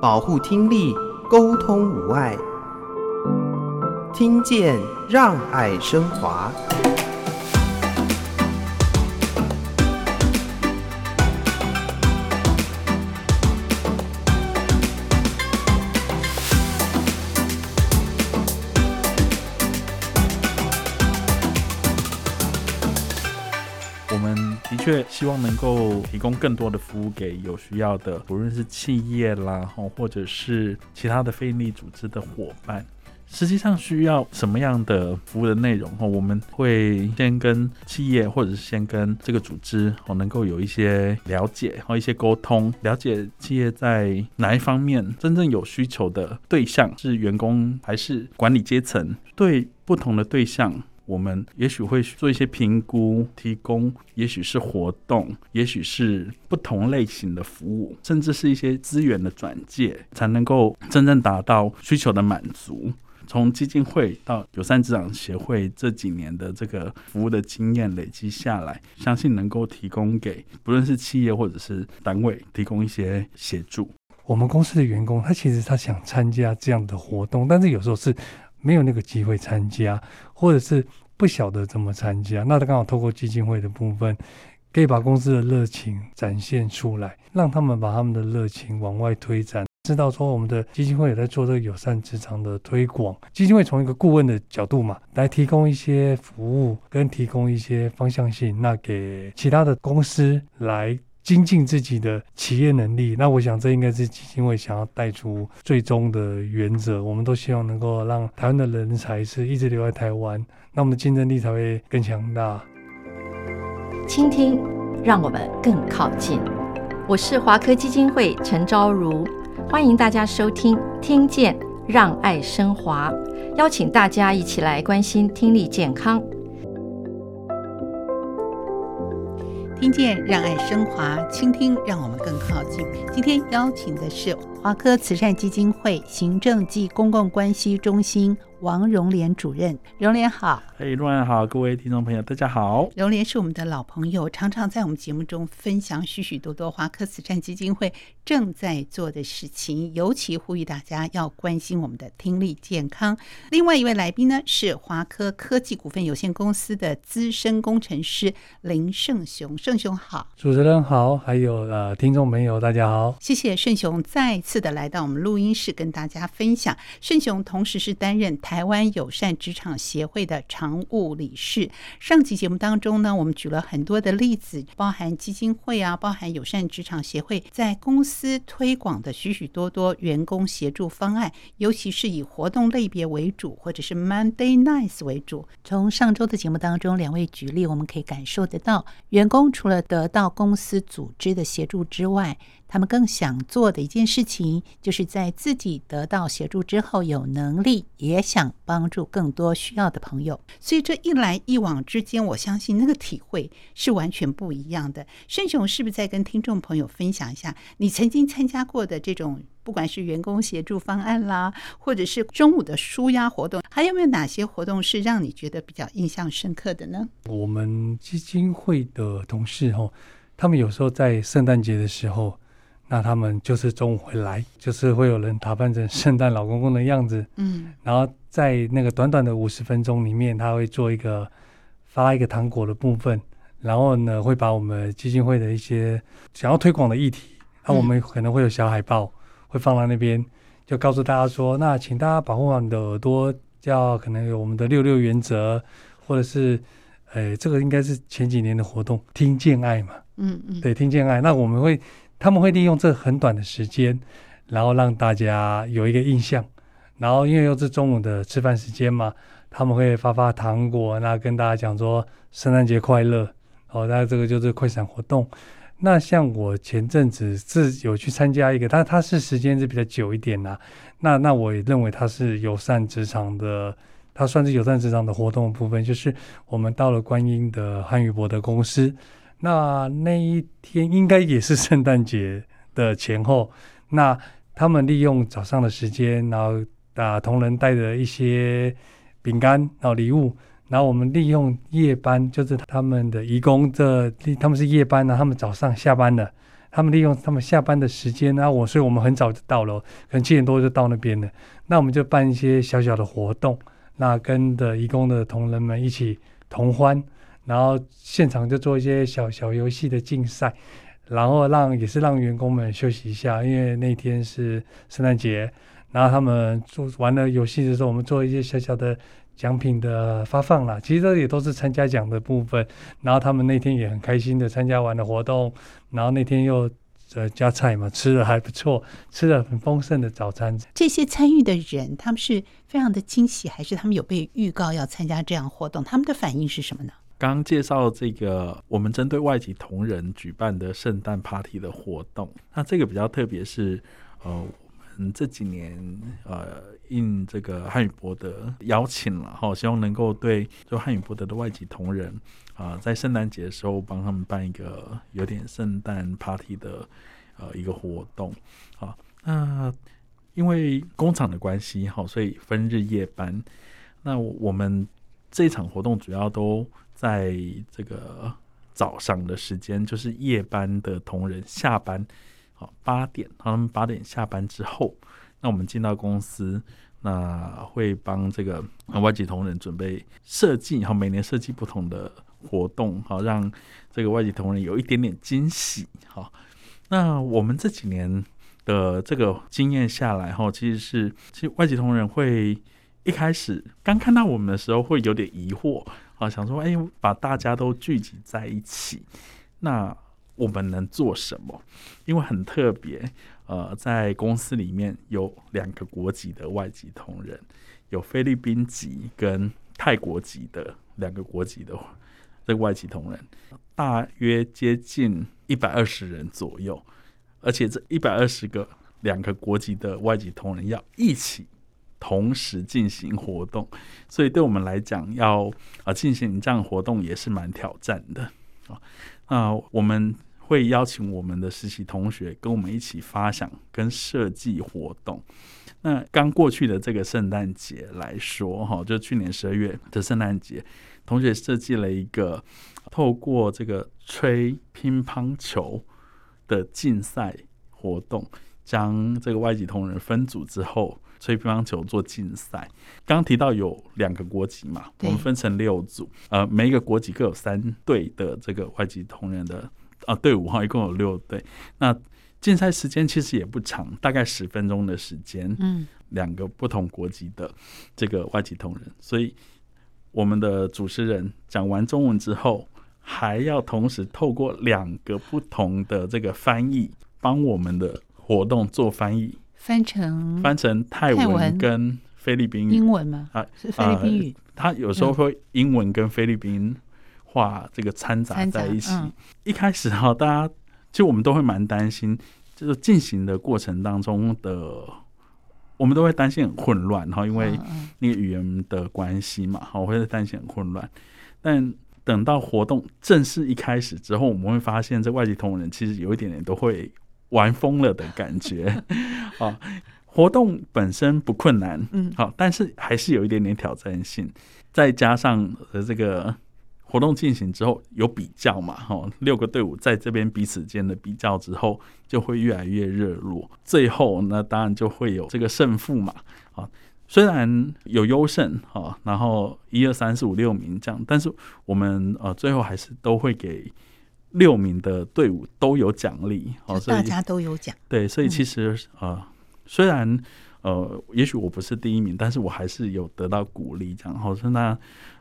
保护听力，沟通无碍，听见让爱升华。却希望能够提供更多的服务给有需要的，不论是企业啦，或者是其他的非营利组织的伙伴。实际上需要什么样的服务的内容？我们会先跟企业，或者是先跟这个组织，哦，能够有一些了解和一些沟通，了解企业在哪一方面真正有需求的对象是员工还是管理阶层？对不同的对象。我们也许会做一些评估，提供也许是活动，也许是不同类型的服务，甚至是一些资源的转介，才能够真正达到需求的满足。从基金会到友善职场协会这几年的这个服务的经验累积下来，相信能够提供给不论是企业或者是单位提供一些协助。我们公司的员工，他其实他想参加这样的活动，但是有时候是。没有那个机会参加，或者是不晓得怎么参加，那他刚好透过基金会的部分，可以把公司的热情展现出来，让他们把他们的热情往外推展。知道说我们的基金会也在做这个友善职场的推广，基金会从一个顾问的角度嘛，来提供一些服务跟提供一些方向性，那给其他的公司来。精进自己的企业能力，那我想这应该是基金会想要带出最终的原则。我们都希望能够让台湾的人才是一直留在台湾，那我们的竞争力才会更强大。倾听，让我们更靠近。我是华科基金会陈昭如，欢迎大家收听《听见让爱升华》，邀请大家一起来关心听力健康。听见让爱升华，倾听让我们更靠近。今天邀请的是华科慈善基金会行政暨公共关系中心王荣莲主任，荣莲好。嘿，荣廉好，各位听众朋友，大家好。荣莲是我们的老朋友，常常在我们节目中分享许许多多华科慈善基金会正在做的事情，尤其呼吁大家要关心我们的听力健康。另外一位来宾呢，是华科科技股份有限公司的资深工程师林胜雄，胜雄好。主持人好，还有呃听众朋友大家好，谢谢胜雄再次的来到我们录音室跟大家分享。胜雄同时是担任。台湾友善职场协会的常务理事。上期节目当中呢，我们举了很多的例子，包含基金会啊，包含友善职场协会在公司推广的许许多多员工协助方案，尤其是以活动类别为主，或者是 Monday Nights 为主。从上周的节目当中，两位举例，我们可以感受得到，员工除了得到公司组织的协助之外，他们更想做的一件事情，就是在自己得到协助之后，有能力也想帮助更多需要的朋友。所以这一来一往之间，我相信那个体会是完全不一样的。胜雄是不是在跟听众朋友分享一下，你曾经参加过的这种，不管是员工协助方案啦，或者是中午的舒压活动，还有没有哪些活动是让你觉得比较印象深刻的呢？我们基金会的同事哦，他们有时候在圣诞节的时候。那他们就是中午会来，就是会有人打扮成圣诞老公公的样子，嗯，然后在那个短短的五十分钟里面，他会做一个发一个糖果的部分，然后呢，会把我们基金会的一些想要推广的议题，那我们可能会有小海报会放在那边，就告诉大家说，那请大家保护好你的耳朵，叫可能有我们的六六原则，或者是，呃，这个应该是前几年的活动，听见爱嘛，嗯嗯，对，听见爱，那我们会。他们会利用这很短的时间，然后让大家有一个印象，然后因为又是中午的吃饭时间嘛，他们会发发糖果，那跟大家讲说圣诞节快乐。哦，那这个就是快闪活动。那像我前阵子是有去参加一个，它它是时间是比较久一点啦。那那我也认为它是友善职场的，它算是友善职场的活动部分，就是我们到了观音的汉语博德公司。那那一天应该也是圣诞节的前后，那他们利用早上的时间，然后啊同仁带着一些饼干，然后礼物，然后我们利用夜班，就是他们的义工这他们是夜班呢，他们早上下班了，他们利用他们下班的时间，然后我，所以我们很早就到了，可能七点多就到那边了。那我们就办一些小小的活动，那跟的义工的同仁们一起同欢，然后现场就做一些小小游戏的竞赛，然后让也是让员工们休息一下，因为那天是圣诞节。然后他们做玩了游戏的时候，我们做一些小小的奖品的发放啦。其实这也都是参加奖的部分。然后他们那天也很开心的参加完了活动，然后那天又呃加菜嘛，吃的还不错，吃了很丰盛的早餐。这些参与的人，他们是非常的惊喜，还是他们有被预告要参加这样活动？他们的反应是什么呢？刚介绍这个我们针对外籍同仁举办的圣诞 party 的活动，那这个比较特别是呃。我们，这几年呃，应这个汉语博德邀请了哈，希望能够对就汉语博德的外籍同仁啊、在圣诞节的时候帮他们办一个有点圣诞 party 的呃一个活动啊。那因为工厂的关系哈，所以分日夜班。那我们这场活动主要都在这个早上的时间，就是夜班的同仁下班。好，八点，他们八点下班之后，那我们进到公司，那会帮这个外籍同仁准备设计，好，每年设计不同的活动，好，让这个外籍同仁有一点点惊喜，好，那我们这几年的这个经验下来，哈，其实是，其实外籍同仁会一开始刚看到我们的时候会有点疑惑，啊，想说，哎，把大家都聚集在一起，那。我们能做什么？因为很特别，呃，在公司里面有两个国籍的外籍同仁，有菲律宾籍跟泰国籍的两个国籍的这个外籍同仁，大约接近一百二十人左右，而且这一百二十个两个国籍的外籍同仁要一起同时进行活动，所以对我们来讲，要啊进行这样活动也是蛮挑战的啊。那我们。会邀请我们的实习同学跟我们一起发想跟设计活动。那刚过去的这个圣诞节来说，哈，就去年十二月的圣诞节，同学设计了一个透过这个吹乒乓球的竞赛活动，将这个外籍同仁分组之后，吹乒乓球做竞赛。刚提到有两个国籍嘛，我们分成六组，呃，每一个国籍各有三队的这个外籍同仁的。啊，队伍哈，一共有六队。那竞赛时间其实也不长，大概十分钟的时间。嗯，两个不同国籍的这个外籍同仁，所以我们的主持人讲完中文之后，还要同时透过两个不同的这个翻译，帮我们的活动做翻译，翻成翻成泰文跟菲律宾英文吗？啊，是菲律宾语。他有时候会英文跟菲律宾。话这个掺杂在一起，嗯、一开始哈，大家其实我们都会蛮担心，就是进行的过程当中的，我们都会担心很混乱哈，因为那个语言的关系嘛，哈，我会担心很混乱。但等到活动正式一开始之后，我们会发现这外籍同仁其实有一点点都会玩疯了的感觉 好。活动本身不困难，嗯，好，但是还是有一点点挑战性，再加上呃这个。活动进行之后有比较嘛？哈，六个队伍在这边彼此间的比较之后，就会越来越热络。最后那当然就会有这个胜负嘛。啊，虽然有优胜哈，然后一二三四五六名这样，但是我们呃最后还是都会给六名的队伍都有奖励。哦，大家都有奖。对，所以其实呃虽然呃也许我不是第一名，但是我还是有得到鼓励。这样，好，是那。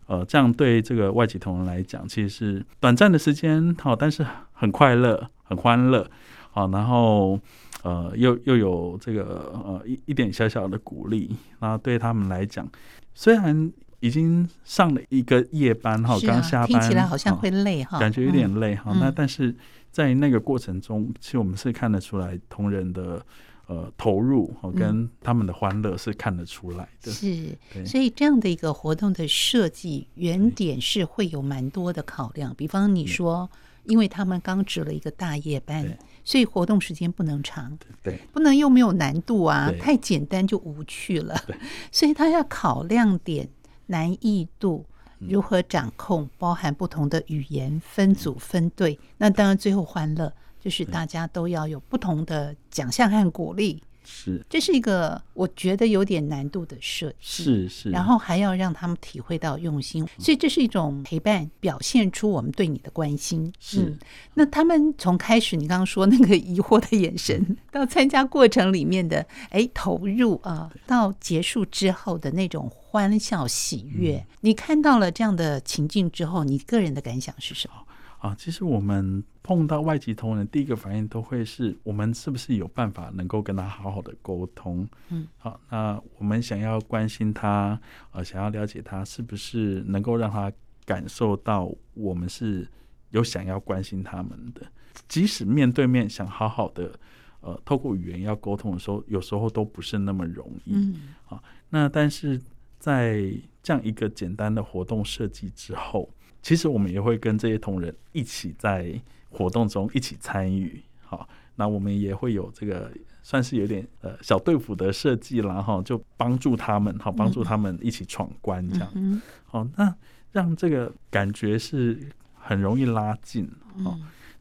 呃，这样对这个外籍同仁来讲，其实是短暂的时间，好，但是很快乐，很欢乐，好，然后呃，又又有这个呃一一点小小的鼓励，那对他们来讲，虽然已经上了一个夜班哈，刚、啊、下班，听起来好像会累哈，感觉有点累哈，嗯、那但是在那个过程中，其实我们是看得出来同仁的。呃，投入跟他们的欢乐是看得出来的。是，所以这样的一个活动的设计原点是会有蛮多的考量。比方你说，因为他们刚值了一个大夜班，所以活动时间不能长，对，不能又没有难度啊，太简单就无趣了。所以他要考量点难易度，如何掌控，包含不同的语言分组分队，那当然最后欢乐。就是大家都要有不同的奖项和鼓励。是，这是一个我觉得有点难度的设计，是是，然后还要让他们体会到用心，所以这是一种陪伴，表现出我们对你的关心。是，嗯、那他们从开始你刚刚说那个疑惑的眼神，到参加过程里面的哎投入啊，到结束之后的那种欢笑喜悦，嗯、你看到了这样的情境之后，你个人的感想是什么？啊，其实我们碰到外籍同仁，第一个反应都会是我们是不是有办法能够跟他好好的沟通？嗯，好，那我们想要关心他，呃，想要了解他，是不是能够让他感受到我们是有想要关心他们的？即使面对面想好好的，呃，透过语言要沟通的时候，有时候都不是那么容易。嗯，好，那但是在这样一个简单的活动设计之后。其实我们也会跟这些同仁一起在活动中一起参与，好，那我们也会有这个算是有点呃小队服的设计啦，哈，就帮助他们，好，帮助他们一起闯关这样，好，那让这个感觉是很容易拉近，好，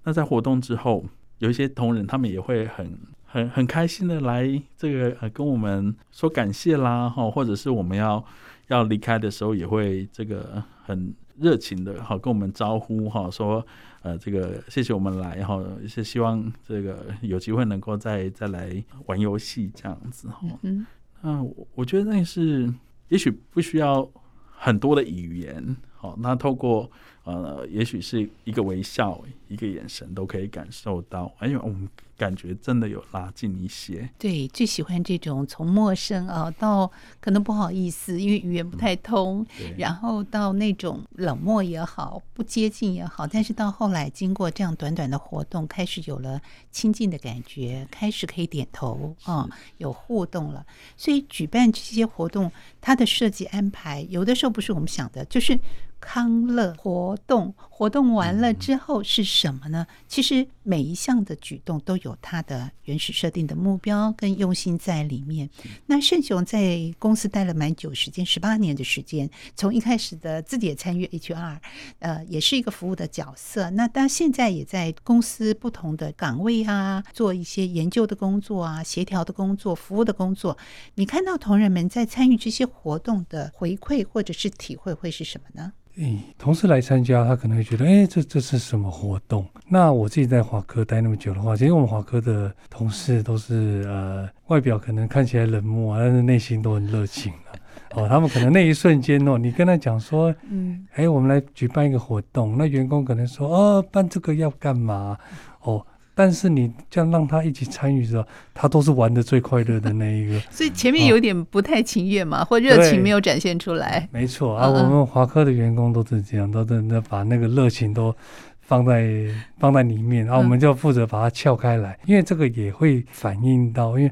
那在活动之后，有一些同仁他们也会很很很开心的来这个呃跟我们说感谢啦，哈，或者是我们要要离开的时候也会这个很。热情的哈，跟我们招呼哈，说呃，这个谢谢我们来哈，是希望这个有机会能够再再来玩游戏这样子哈。嗯，那我我觉得那是也许不需要很多的语言，好，那透过呃，也许是一个微笑、一个眼神都可以感受到，哎呦，我们。感觉真的有拉近一些。对，最喜欢这种从陌生啊到可能不好意思，因为语言不太通，嗯、然后到那种冷漠也好，不接近也好，但是到后来经过这样短短的活动，开始有了亲近的感觉，开始可以点头啊，有互动了。所以举办这些活动，它的设计安排有的时候不是我们想的，就是。康乐活动，活动完了之后是什么呢？其实每一项的举动都有它的原始设定的目标跟用心在里面。那盛雄在公司待了蛮久时间，十八年的时间，从一开始的自己也参与 HR，呃，也是一个服务的角色。那当现在也在公司不同的岗位啊，做一些研究的工作啊，协调的工作，服务的工作。你看到同仁们在参与这些活动的回馈或者是体会会是什么呢？诶，同事来参加，他可能会觉得，哎，这这是什么活动？那我自己在华科待那么久的话，其实我们华科的同事都是呃，外表可能看起来冷漠啊，但是内心都很热情啊。哦，他们可能那一瞬间哦，你跟他讲说，嗯，哎，我们来举办一个活动，那员工可能说，哦，办这个要干嘛？哦。但是你这样让他一起参与的时候，他都是玩的最快乐的那一个。所以前面有点不太情愿嘛，哦、或热情没有展现出来。没错啊，我们华科的员工都是这样，都真的把那个热情都放在放在里面，然后我们就负责把它撬开来，因为这个也会反映到，因为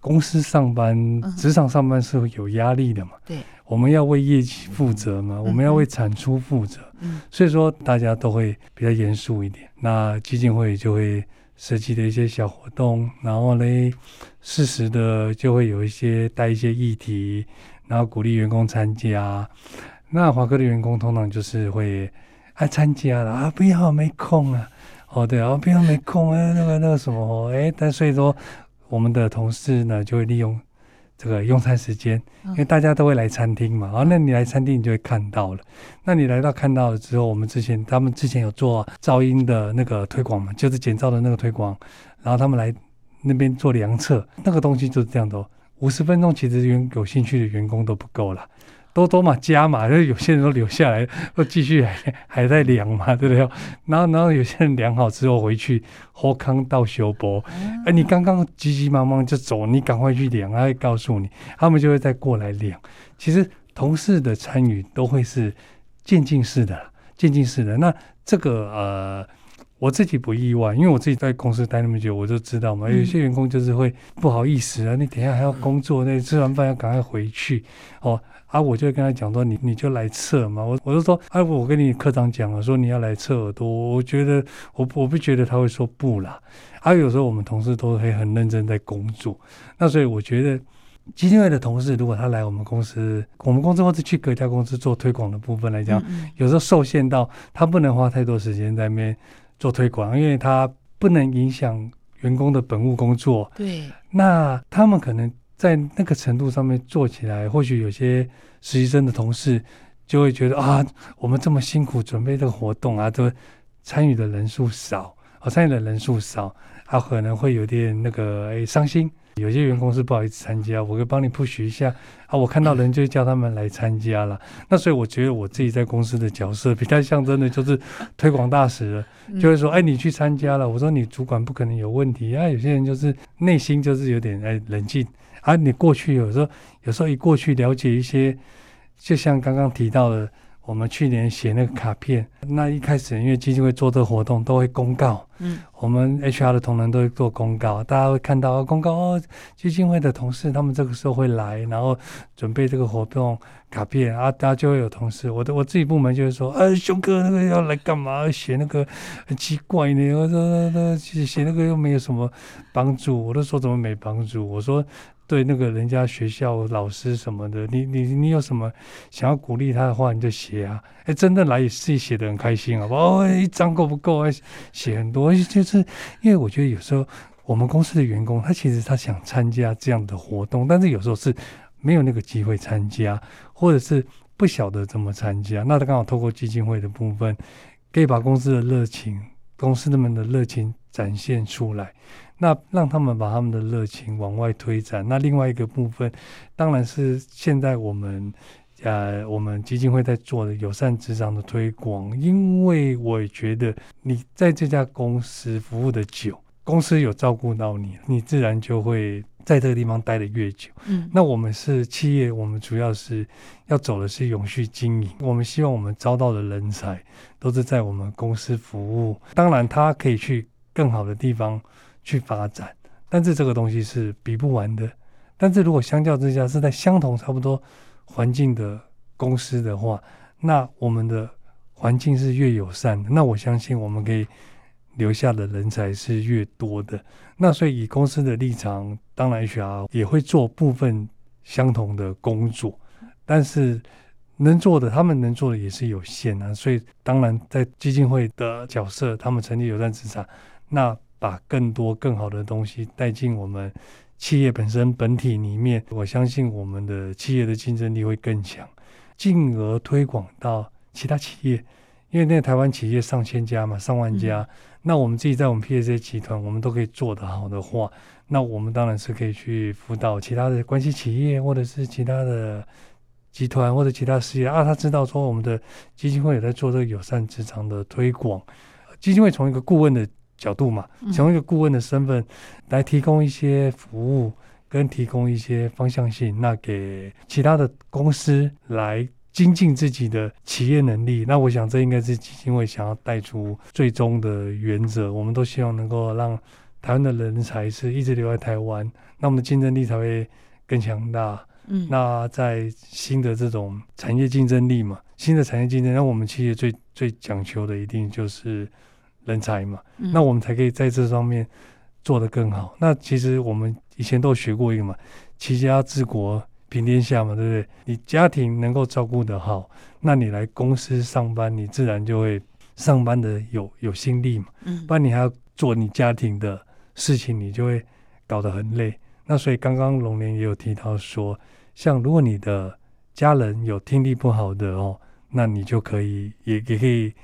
公司上班、职场上班是有压力的嘛。对，我们要为业绩负责嘛，我们要为产出负责。嗯，所以说大家都会比较严肃一点，那基金会就会。设计的一些小活动，然后呢，适时的就会有一些带一些议题，然后鼓励员工参加。那华科的员工通常就是会爱参加了啊，不要没空啊，哦对啊，不要没空啊，那个那个什么，哎，但所以说我们的同事呢就会利用。这个用餐时间，因为大家都会来餐厅嘛，啊，那你来餐厅你就会看到了。那你来到看到了之后，我们之前他们之前有做噪音的那个推广嘛，就是减噪的那个推广，然后他们来那边做量测，那个东西就是这样的，五十分钟其实员有兴趣的员工都不够了。多多嘛，加嘛，就是有些人都留下来，都继续还还在量嘛，对不对？然后，然后有些人量好之后回去，后康到修博，哎，你刚刚急急忙忙就走，你赶快去量，他会告诉你，他们就会再过来量。其实同事的参与都会是渐进式的，渐进式的。那这个呃，我自己不意外，因为我自己在公司待那么久，我就知道嘛，有些员工就是会不好意思啊，你等一下还要工作，那吃完饭要赶快回去哦。啊，我就跟他讲说，你你就来测嘛。我我就说，哎、啊，我跟你科长讲了，说你要来测耳朵。我觉得我我不觉得他会说不啦。还、啊、有时候我们同事都会很认真在工作，那所以我觉得基金会的同事，如果他来我们公司，我们公司或者去各家公司做推广的部分来讲，嗯嗯有时候受限到他不能花太多时间在那边做推广，因为他。不能影响员工的本务工作。对，那他们可能在那个程度上面做起来，或许有些实习生的同事就会觉得啊，我们这么辛苦准备这个活动啊，都参与的人数少，啊，参与的人数少，他可能会有点那个哎伤心。有些员工是不好意思参加，我可以帮你 push 一下啊！我看到人就叫他们来参加了。那所以我觉得我自己在公司的角色比较象征的就是推广大使了，就会说：哎，你去参加了。我说你主管不可能有问题啊。有些人就是内心就是有点哎冷静啊。你过去有时候有时候一过去了解一些，就像刚刚提到的。我们去年写那个卡片，那一开始因为基金会做这个活动都会公告，嗯，我们 HR 的同仁都会做公告，大家会看到公告哦，基金会的同事他们这个时候会来，然后准备这个活动卡片啊，大家就会有同事，我的我自己部门就会说，呃、啊，熊哥那个要来干嘛？写那个很奇怪呢，我说那写写那个又没有什么帮助，我都说怎么没帮助？我说。对那个人家学校老师什么的，你你你有什么想要鼓励他的话，你就写啊。哎，真的来自己写的很开心啊。哦，一张够不够啊？写很多，就是因为我觉得有时候我们公司的员工，他其实他想参加这样的活动，但是有时候是没有那个机会参加，或者是不晓得怎么参加。那他刚好透过基金会的部分，可以把公司的热情、公司他们的热情展现出来。那让他们把他们的热情往外推展。那另外一个部分，当然是现在我们呃，我们基金会在做的友善职场的推广。因为我觉得你在这家公司服务的久，公司有照顾到你，你自然就会在这个地方待得越久。嗯，那我们是企业，我们主要是要走的是永续经营。我们希望我们招到的人才都是在我们公司服务。当然，他可以去更好的地方。去发展，但是这个东西是比不完的。但是如果相较之下是在相同差不多环境的公司的话，那我们的环境是越友善的，那我相信我们可以留下的人才是越多的。那所以以公司的立场，当然 HR 也会做部分相同的工作，但是能做的他们能做的也是有限啊。所以当然在基金会的角色，他们成立友善职场，那。把更多更好的东西带进我们企业本身本体里面，我相信我们的企业的竞争力会更强，进而推广到其他企业。因为那台湾企业上千家嘛，上万家，嗯、那我们自己在我们 PAC 集团，我们都可以做得好的话，那我们当然是可以去辅导其他的关系企业，或者是其他的集团或者其他事业啊。他知道说我们的基金会也在做这个友善职场的推广，基金会从一个顾问的。角度嘛，从一个顾问的身份来提供一些服务，跟提供一些方向性，那给其他的公司来精进自己的企业能力。那我想这应该是基金会想要带出最终的原则。我们都希望能够让台湾的人才是一直留在台湾，那我们的竞争力才会更强大。嗯，那在新的这种产业竞争力嘛，新的产业竞争，那我们企业最最讲求的一定就是。人才嘛，那我们才可以在这上面做得更好。嗯、那其实我们以前都学过一个嘛，“齐家治国平天下”嘛，对不对？你家庭能够照顾得好，那你来公司上班，你自然就会上班的有有心力嘛。嗯，不然你还要做你家庭的事情，你就会搞得很累。那所以刚刚龙年也有提到说，像如果你的家人有听力不好的哦，那你就可以也也可以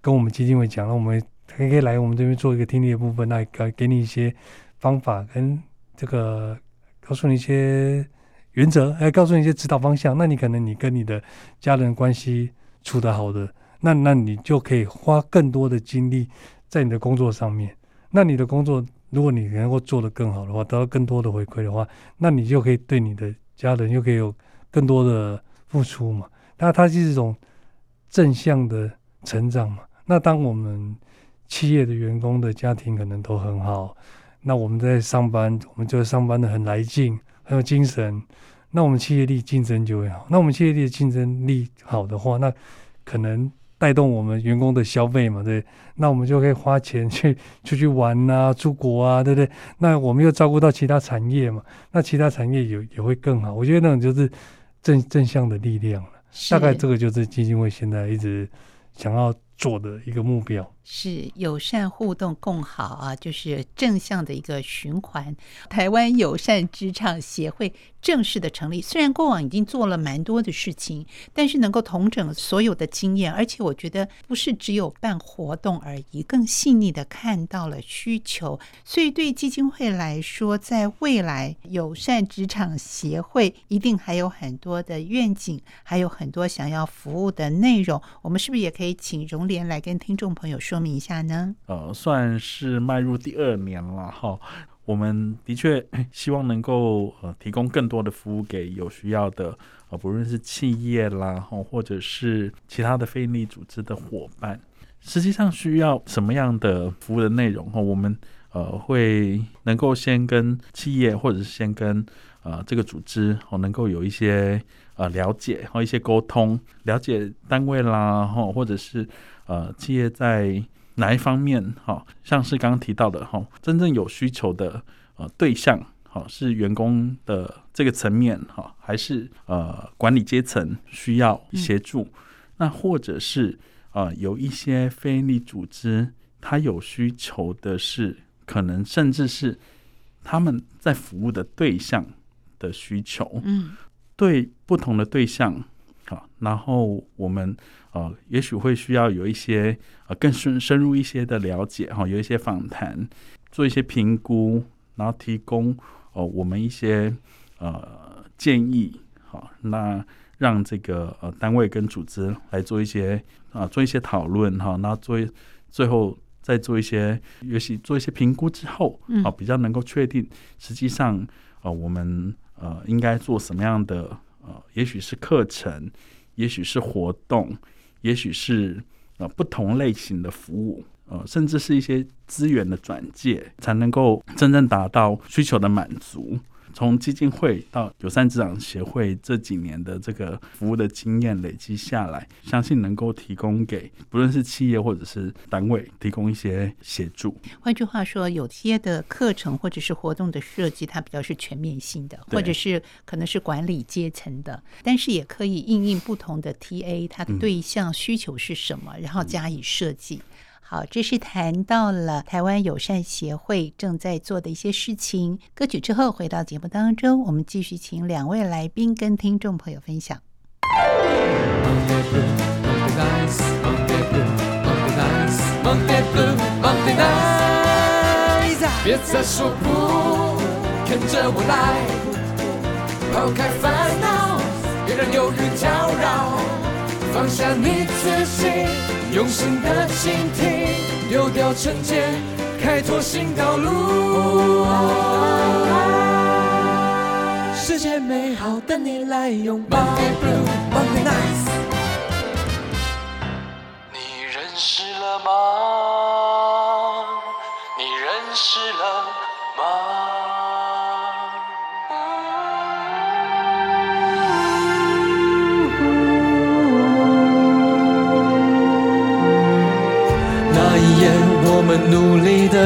跟我们基金会讲，那我们。可以可以来我们这边做一个听力的部分，那给给你一些方法跟这个告诉你一些原则，还告诉你一些指导方向。那你可能你跟你的家人关系处得好的，那那你就可以花更多的精力在你的工作上面。那你的工作，如果你能够做得更好的话，得到更多的回馈的话，那你就可以对你的家人又可以有更多的付出嘛。那它是一种正向的成长嘛。那当我们企业的员工的家庭可能都很好，那我们在上班，我们就上班的很来劲，很有精神。那我们企业力竞争就会好。那我们企业力的竞争力好的话，那可能带动我们员工的消费嘛，对。那我们就可以花钱去出去玩啊，出国啊，对不对？那我们又照顾到其他产业嘛，那其他产业也也会更好。我觉得那种就是正正向的力量了。大概这个就是基金会现在一直想要。做的一个目标。是友善互动共好啊，就是正向的一个循环。台湾友善职场协会正式的成立，虽然过往已经做了蛮多的事情，但是能够统整所有的经验，而且我觉得不是只有办活动而已，更细腻的看到了需求。所以对基金会来说，在未来友善职场协会一定还有很多的愿景，还有很多想要服务的内容。我们是不是也可以请荣联来跟听众朋友说说明一下呢？呃，算是迈入第二年了哈。我们的确 希望能够呃提供更多的服务给有需要的呃，不论是企业啦，或者是其他的非营利组织的伙伴。实际上需要什么样的服务的内容哈？我们呃会能够先跟企业，或者是先跟呃这个组织哦，能够有一些呃了解和一些沟通，了解单位啦，哈，或者是。呃，企业在哪一方面？哈，像是刚刚提到的哈，真正有需求的呃对象，哈，是员工的这个层面，哈，还是呃管理阶层需要协助？嗯、那或者是呃有一些非营利组织，他有需求的是，可能甚至是他们在服务的对象的需求。嗯，对不同的对象，好，然后我们。呃，也许会需要有一些呃更深深入一些的了解哈，有一些访谈，做一些评估，然后提供呃我们一些呃建议，好，那让这个呃单位跟组织来做一些啊、呃、做一些讨论哈，那做最后再做一些，也许做一些评估之后，啊比较能够确定实际上呃我们呃应该做什么样的呃，也许是课程，也许是活动。也许是呃不同类型的服务，呃甚至是一些资源的转介，才能够真正达到需求的满足。从基金会到友善职场协会这几年的这个服务的经验累积下来，相信能够提供给不论是企业或者是单位提供一些协助。换句话说，有些的课程或者是活动的设计，它比较是全面性的，或者是可能是管理阶层的，但是也可以应应不同的 TA，它的对象需求是什么，然后加以设计。好，这是谈到了台湾友善协会正在做的一些事情。歌曲之后回到节目当中，我们继续请两位来宾跟听众朋友分享。别再说不，跟着我来，抛开烦恼，别让忧郁搅扰，放下你自己。用心的倾听，丢掉成见，开拓新道路。世界美好，等你来拥抱。Monday Blue, Monday Nice。你认识了吗？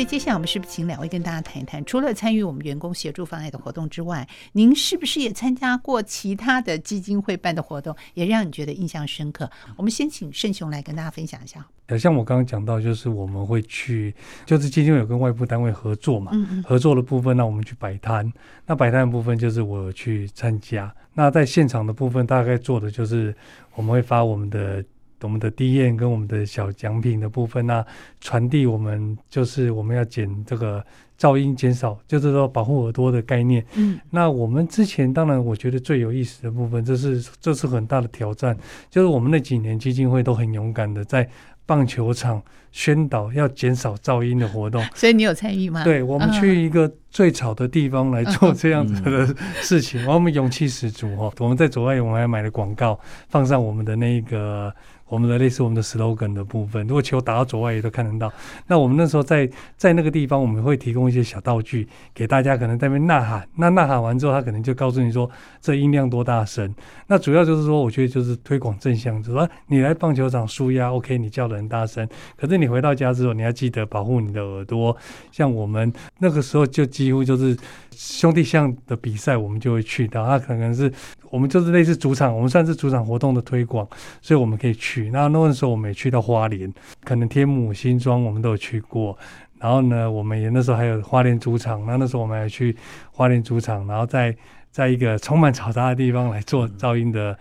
所以接下来我们是不是请两位跟大家谈一谈？除了参与我们员工协助方案的活动之外，您是不是也参加过其他的基金会办的活动，也让你觉得印象深刻？我们先请盛雄来跟大家分享一下。像我刚刚讲到，就是我们会去，就是基金会有跟外部单位合作嘛，合作的部分，那我们去摆摊。那摆摊的部分就是我去参加。那在现场的部分，大概做的就是我们会发我们的。我们的 DM 跟我们的小奖品的部分，啊传递我们就是我们要减这个噪音减少，就是说保护耳朵的概念。嗯，那我们之前当然我觉得最有意思的部分，这是这是很大的挑战，就是我们那几年基金会都很勇敢的在棒球场宣导要减少噪音的活动。所以你有参与吗？对，我们去一个最吵的地方来做 这样子的事情，我们勇气十足哦。我们在左外，我们还买了广告，放上我们的那个。我们的类似我们的 slogan 的部分，如果球打到左外野都看得到。那我们那时候在在那个地方，我们会提供一些小道具给大家，可能在那边呐喊。那呐喊完之后，他可能就告诉你说这音量多大声。那主要就是说，我觉得就是推广正向，就是说你来棒球场纾压，OK，你叫得很大声，可是你回到家之后，你要记得保护你的耳朵。像我们那个时候就几乎就是兄弟象的比赛，我们就会去到。他可能是。我们就是类似主场，我们算是主场活动的推广，所以我们可以去。那那时候我们也去到花莲，可能天母、新庄我们都有去过。然后呢，我们也那时候还有花莲主场，那那时候我们还去花莲主场，然后在在一个充满嘈杂的地方来做噪音的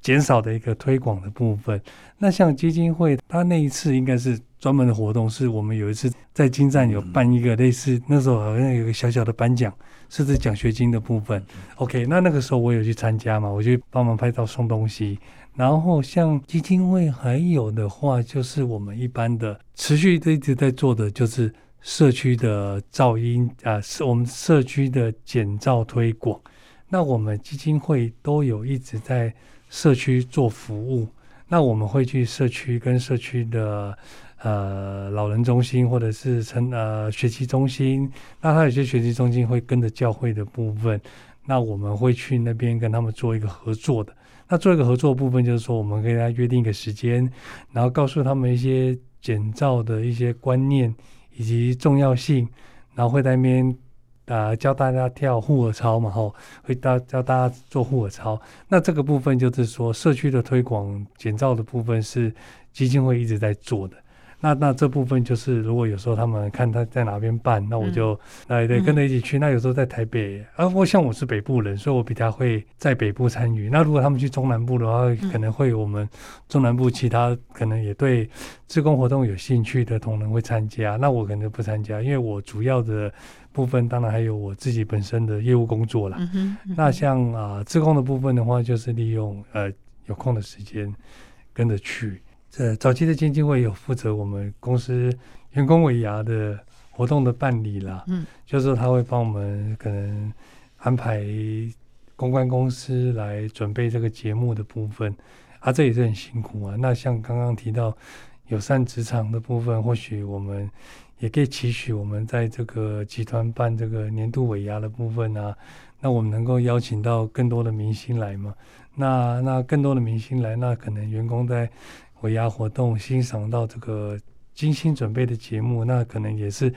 减少的一个推广的部分。那像基金会，他那一次应该是专门的活动，是我们有一次在金站有办一个类似，那时候好像有个小小的颁奖。是指奖学金的部分，OK，那那个时候我有去参加嘛，我去帮忙拍照送东西。然后像基金会还有的话，就是我们一般的持续的一直在做的，就是社区的噪音啊，是我们社区的减噪推广。那我们基金会都有一直在社区做服务，那我们会去社区跟社区的。呃，老人中心或者是成呃学习中心，那他有些学习中心会跟着教会的部分，那我们会去那边跟他们做一个合作的。那做一个合作的部分，就是说我们跟他约定一个时间，然后告诉他们一些减噪的一些观念以及重要性，然后会在那边啊、教大家跳护耳操嘛，吼，会教教大家做护耳操。那这个部分就是说社区的推广减噪的部分是基金会一直在做的。那那这部分就是，如果有时候他们看他在哪边办，那我就来对跟着一起去。那有时候在台北，啊，我像我是北部人，所以我比较会在北部参与。那如果他们去中南部的话，可能会我们中南部其他可能也对自工活动有兴趣的同仁会参加。那我可能不参加，因为我主要的部分当然还有我自己本身的业务工作啦。那像啊自贡的部分的话，就是利用呃有空的时间跟着去。在早期的基金会有负责我们公司员工尾牙的活动的办理啦，嗯，就是他会帮我们可能安排公关公司来准备这个节目的部分，啊，这也是很辛苦啊。那像刚刚提到友善职场的部分，或许我们也可以期许我们在这个集团办这个年度尾牙的部分啊，那我们能够邀请到更多的明星来嘛？那那更多的明星来，那可能员工在尾牙活动，欣赏到这个精心准备的节目，那可能也是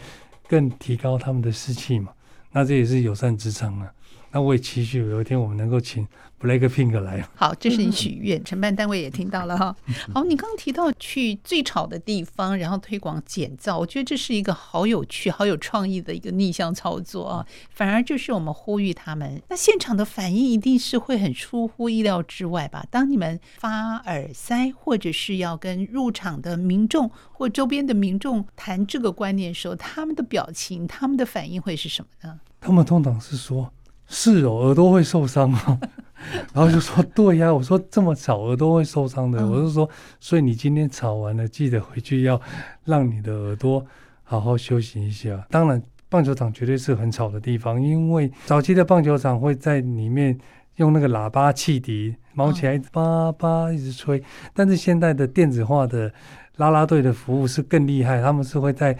更提高他们的士气嘛。那这也是友善职场啊。那我也期许有一天我们能够请 BLACKPINK 来。好，这是你许愿，承办单位也听到了哈。好，你刚刚提到去最吵的地方，然后推广减噪，我觉得这是一个好有趣、好有创意的一个逆向操作啊。反而就是我们呼吁他们，那现场的反应一定是会很出乎意料之外吧？当你们发耳塞，或者是要跟入场的民众或周边的民众谈这个观念的时候，他们的表情、他们的反应会是什么呢？他们通常是说。是哦，耳朵会受伤吗。然后就说对呀，我说这么吵，耳朵会受伤的。我就说，所以你今天吵完了，记得回去要让你的耳朵好好休息一下。当然，棒球场绝对是很吵的地方，因为早期的棒球场会在里面用那个喇叭汽笛毛起来叭叭一直吹，但是现在的电子化的啦啦队的服务是更厉害，他们是会在。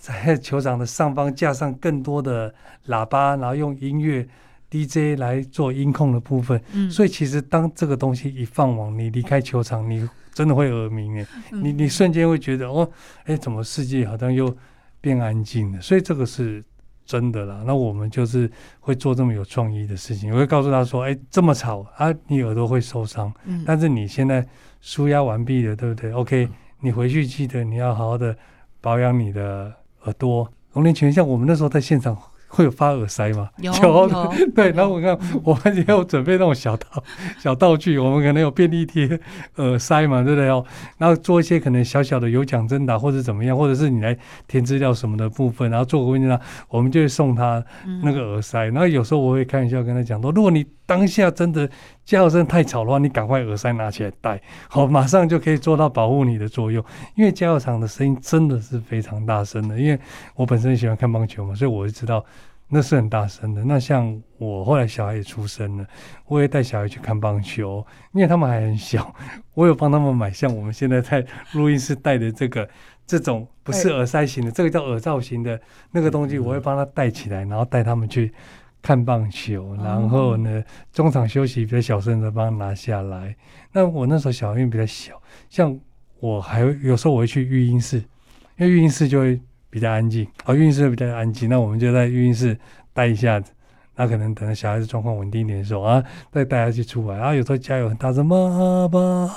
在球场的上方架上更多的喇叭，然后用音乐 DJ 来做音控的部分。嗯，所以其实当这个东西一放网，你离开球场，你真的会耳鸣诶。你你瞬间会觉得哦，哎，怎么世界好像又变安静了？所以这个是真的啦。那我们就是会做这么有创意的事情，我会告诉他说，哎，这么吵啊，你耳朵会受伤。嗯，但是你现在舒压完毕了，对不对？OK，你回去记得你要好好的保养你的。耳朵，龙年前像我们那时候在现场会有发耳塞吗？有 有，对。然后我看我们也有准备那种小道 小道具，我们可能有便利贴、耳塞嘛，对不对哦？然后做一些可能小小的有奖征答或者怎么样，或者是你来填资料什么的部分，然后做个问卷呢，我们就会送他那个耳塞。然后有时候我会开玩笑跟他讲说，如果你当下真的叫声太吵的话，你赶快耳塞拿起来戴，好，马上就可以做到保护你的作用。因为加油场的声音真的是非常大声的，因为我本身喜欢看棒球嘛，所以我就知道那是很大声的。那像我后来小孩也出生了，我也带小孩去看棒球，因为他们还很小，我有帮他们买像我们现在在录音室戴的这个这种不是耳塞型的，这个叫耳罩型的那个东西，我会帮他戴起来，然后带他们去。看棒球，然后呢，中场休息比较小声的帮他拿下来。那我那时候小孩比较小，像我还有时候我会去育婴室，因为育婴室就会比较安静，啊，育婴室会比较安静，那我们就在育婴室待一下子。那可能等到小孩子状况稳定一点的时候啊，再带他去出来。然后有时候加油很大声，妈妈，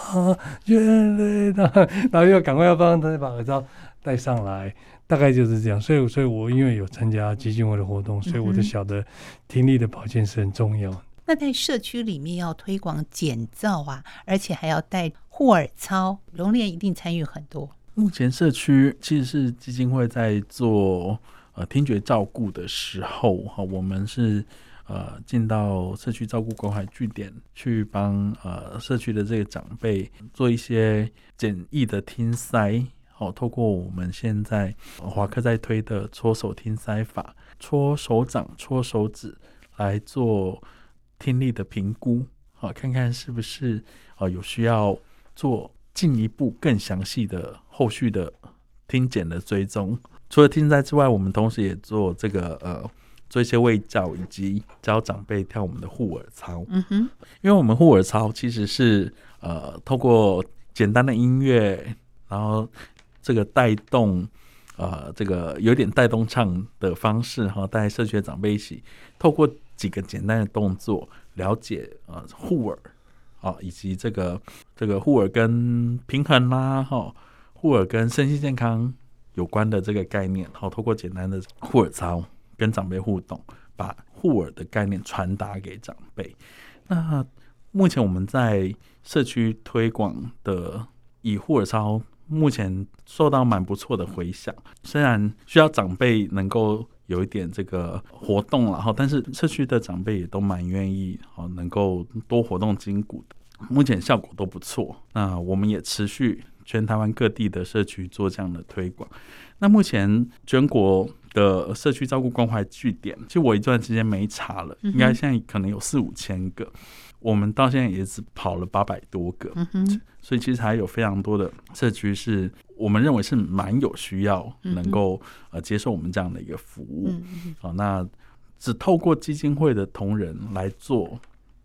眼泪的，然后又赶快要帮他把耳罩戴上来。大概就是这样，所以，所以我因为有参加基金会的活动，所以我就晓得听力的保健是很重要。嗯、那在社区里面要推广减噪啊，而且还要带护耳操，荣廉一定参与很多。目前社区其实是基金会在做呃听觉照顾的时候，哈，我们是呃进到社区照顾关怀据点去帮呃社区的这个长辈做一些简易的听筛。好，透过我们现在华科在推的搓手听塞法，搓手掌、搓手指来做听力的评估，好，看看是不是啊有需要做进一步更详细的后续的听检的追踪。除了听塞之外，我们同时也做这个呃做一些喂教，以及教长辈跳我们的护耳操。嗯哼，因为我们护耳操其实是呃透过简单的音乐，然后这个带动，呃，这个有点带动唱的方式哈，带社区的长辈一起，透过几个简单的动作，了解呃护耳啊，以及这个这个护耳跟平衡啦哈，护耳跟身心健康有关的这个概念，好，透过简单的护耳操跟长辈互动，把护耳的概念传达给长辈。那目前我们在社区推广的以护耳操。目前受到蛮不错的回响，虽然需要长辈能够有一点这个活动然后，但是社区的长辈也都蛮愿意哦，能够多活动筋骨的，目前效果都不错。那我们也持续全台湾各地的社区做这样的推广。那目前全国的社区照顾关怀据点，其实我一段时间没查了，应该现在可能有四五千个。我们到现在也只跑了八百多个，所以其实还有非常多的社区是我们认为是蛮有需要能够呃接受我们这样的一个服务，嗯好，那只透过基金会的同仁来做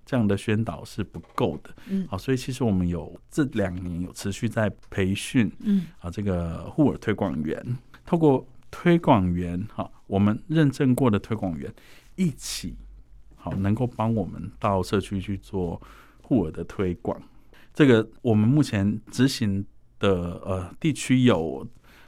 这样的宣导是不够的，嗯，好，所以其实我们有这两年有持续在培训，嗯，啊，这个护耳推广员，透过推广员哈，我们认证过的推广员一起。好，能够帮我们到社区去做护耳的推广。这个我们目前执行的呃地区有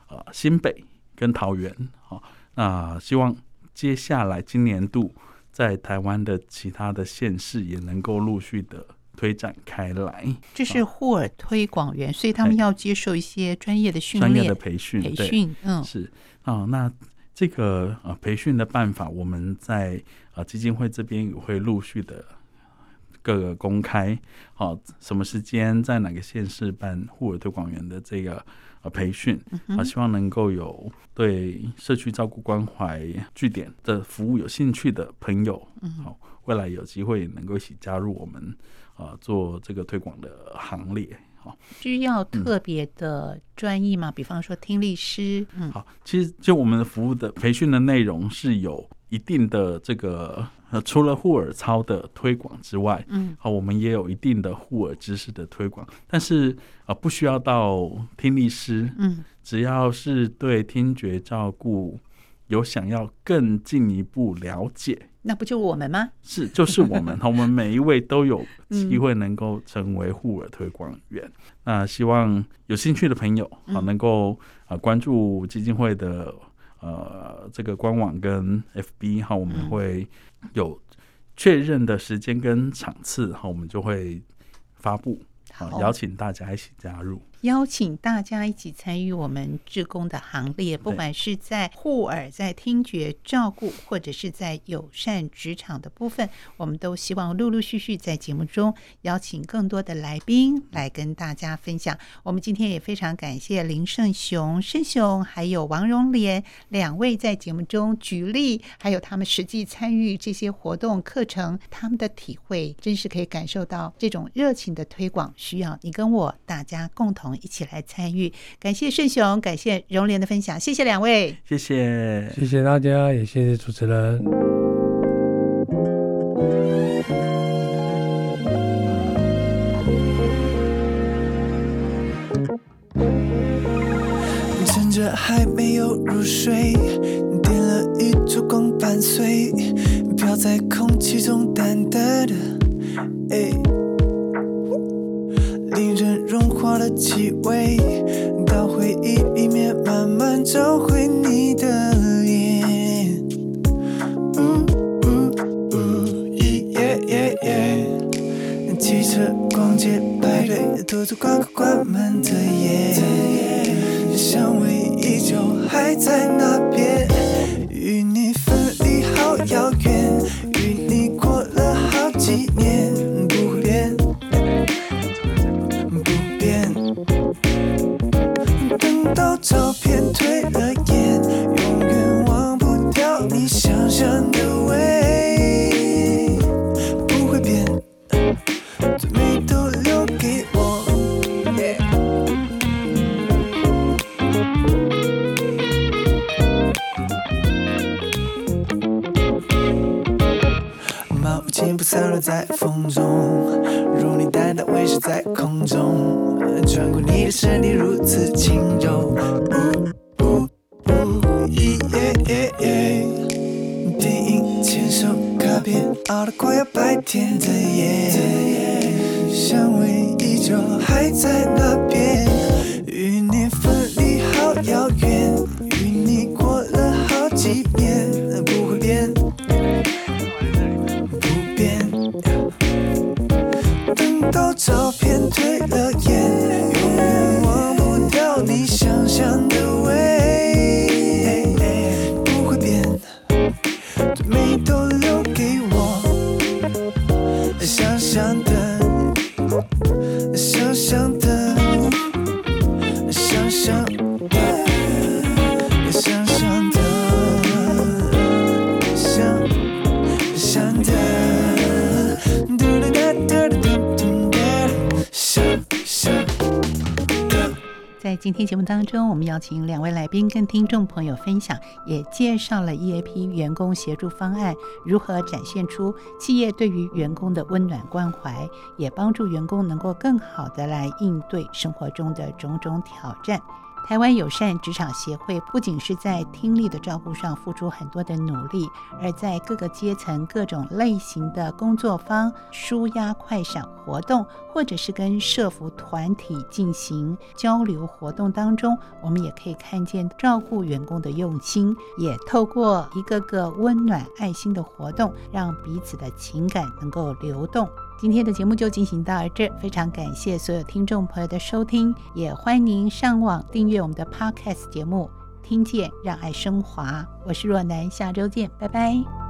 呃新北跟桃园，好，那希望接下来今年度在台湾的其他的县市也能够陆续的推展开来。这是护耳推广员，所以他们要接受一些专业的训练、专业的培训、培训。嗯，是啊，那。这个呃培训的办法，我们在呃基金会这边也会陆续的各个公开，好，什么时间在哪个县市办护耳推广员的这个呃培训，啊，希望能够有对社区照顾关怀据点的服务有兴趣的朋友，好，未来有机会能够一起加入我们啊做这个推广的行列。好，需要特别的专业吗？嗯、比方说听力师。嗯，好，其实就我们的服务的培训的内容是有一定的这个，呃，除了护耳操的推广之外，嗯，好，我们也有一定的护耳知识的推广，但是啊、呃，不需要到听力师，嗯，只要是对听觉照顾有想要更进一步了解。那不就我们吗？是，就是我们。我们每一位都有机会能够成为护耳推广员。嗯、那希望有兴趣的朋友啊，能够啊关注基金会的呃这个官网跟 FB 哈，我们会有确认的时间跟场次哈，我们就会发布，好，邀请大家一起加入。邀请大家一起参与我们志工的行列，不管是在护耳、在听觉照顾，或者是在友善职场的部分，我们都希望陆陆续续在节目中邀请更多的来宾来跟大家分享。我们今天也非常感谢林胜雄、胜雄还有王荣莲两位在节目中举例，还有他们实际参与这些活动课程，他们的体会真是可以感受到这种热情的推广，需要你跟我大家共同。一起来参与，感谢顺雄，感谢荣莲的分享，谢谢两位，谢谢，谢谢大家，也谢谢主持人。趁着还没有入睡，点了一束光伴随，飘在空气中淡淡的，哎。的气味，到回忆里面慢慢找回你的脸。呜呜呜，耶耶耶！汽车、逛街、派对，独自关关门的夜，香味依旧还在那边，电影牵手卡片，熬得快要白天的夜，香味依旧还在那边，今天节目当中，我们邀请两位来宾跟听众朋友分享，也介绍了 EAP 员工协助方案如何展现出企业对于员工的温暖关怀，也帮助员工能够更好的来应对生活中的种种挑战。台湾友善职场协会不仅是在听力的照顾上付出很多的努力，而在各个阶层、各种类型的工作坊、舒压快闪活动，或者是跟社福团体进行交流活动当中，我们也可以看见照顾员工的用心，也透过一个个温暖爱心的活动，让彼此的情感能够流动。今天的节目就进行到这，非常感谢所有听众朋友的收听，也欢迎您上网订阅我们的 Podcast 节目，听见让爱升华。我是若楠，下周见，拜拜。